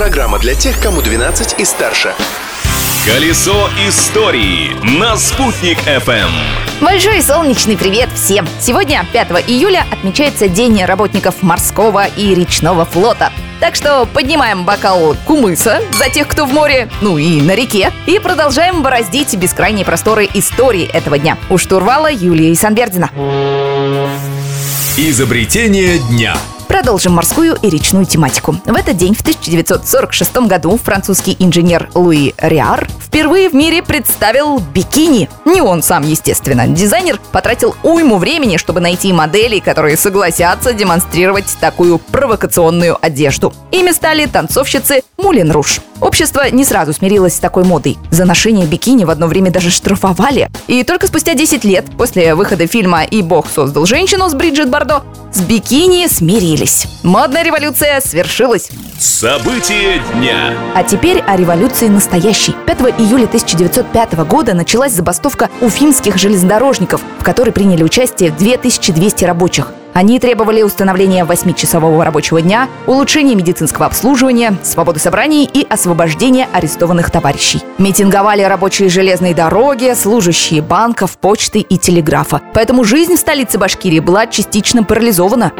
Программа для тех, кому 12 и старше. Колесо истории на «Спутник FM. Большой солнечный привет всем! Сегодня, 5 июля, отмечается День работников морского и речного флота. Так что поднимаем бокал кумыса за тех, кто в море, ну и на реке, и продолжаем бороздить бескрайние просторы истории этого дня. У штурвала Юлия Санбердина. Изобретение дня. Продолжим морскую и речную тематику. В этот день, в 1946 году, французский инженер Луи Риар впервые в мире представил бикини. Не он сам, естественно. Дизайнер потратил уйму времени, чтобы найти модели, которые согласятся демонстрировать такую провокационную одежду. Ими стали танцовщицы Мулин Руш. Общество не сразу смирилось с такой модой. За ношение бикини в одно время даже штрафовали. И только спустя 10 лет после выхода фильма «И Бог создал женщину» с Бриджит Бардо с бикини смирились. Модная революция свершилась. События дня. А теперь о революции настоящей. 5 июля 1905 года началась забастовка у финских железнодорожников, в которой приняли участие 2200 рабочих. Они требовали установления 8-часового рабочего дня, улучшения медицинского обслуживания, свободы собраний и освобождения арестованных товарищей. Митинговали рабочие железной дороги, служащие банков, почты и телеграфа. Поэтому жизнь в столице Башкирии была частично парализована.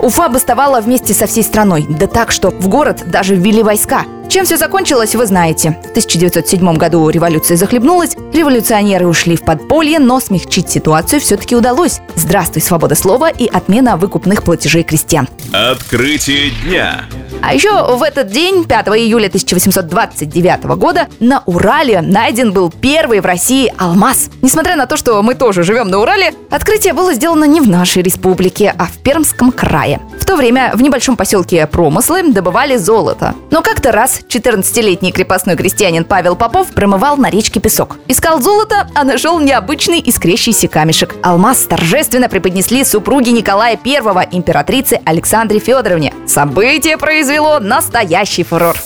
Уфа бастовала вместе со всей страной, да так, что в город даже ввели войска. Чем все закончилось, вы знаете. В 1907 году революция захлебнулась, революционеры ушли в подполье, но смягчить ситуацию все-таки удалось. Здравствуй, свобода слова и отмена выкупных платежей крестьян. Открытие дня. А еще в этот день, 5 июля 1829 года, на Урале найден был первый в России алмаз. Несмотря на то, что мы тоже живем на Урале, открытие было сделано не в нашей республике, а в Пермском крае. То время в небольшом поселке Промыслы добывали золото. Но как-то раз 14-летний крепостной крестьянин Павел Попов промывал на речке песок. Искал золото, а нашел необычный искрящийся камешек. Алмаз торжественно преподнесли супруги Николая I, императрице Александре Федоровне. Событие произвело настоящий фурор.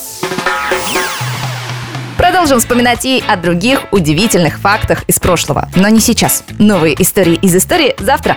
Продолжим вспоминать и о других удивительных фактах из прошлого. Но не сейчас. Новые истории из истории завтра.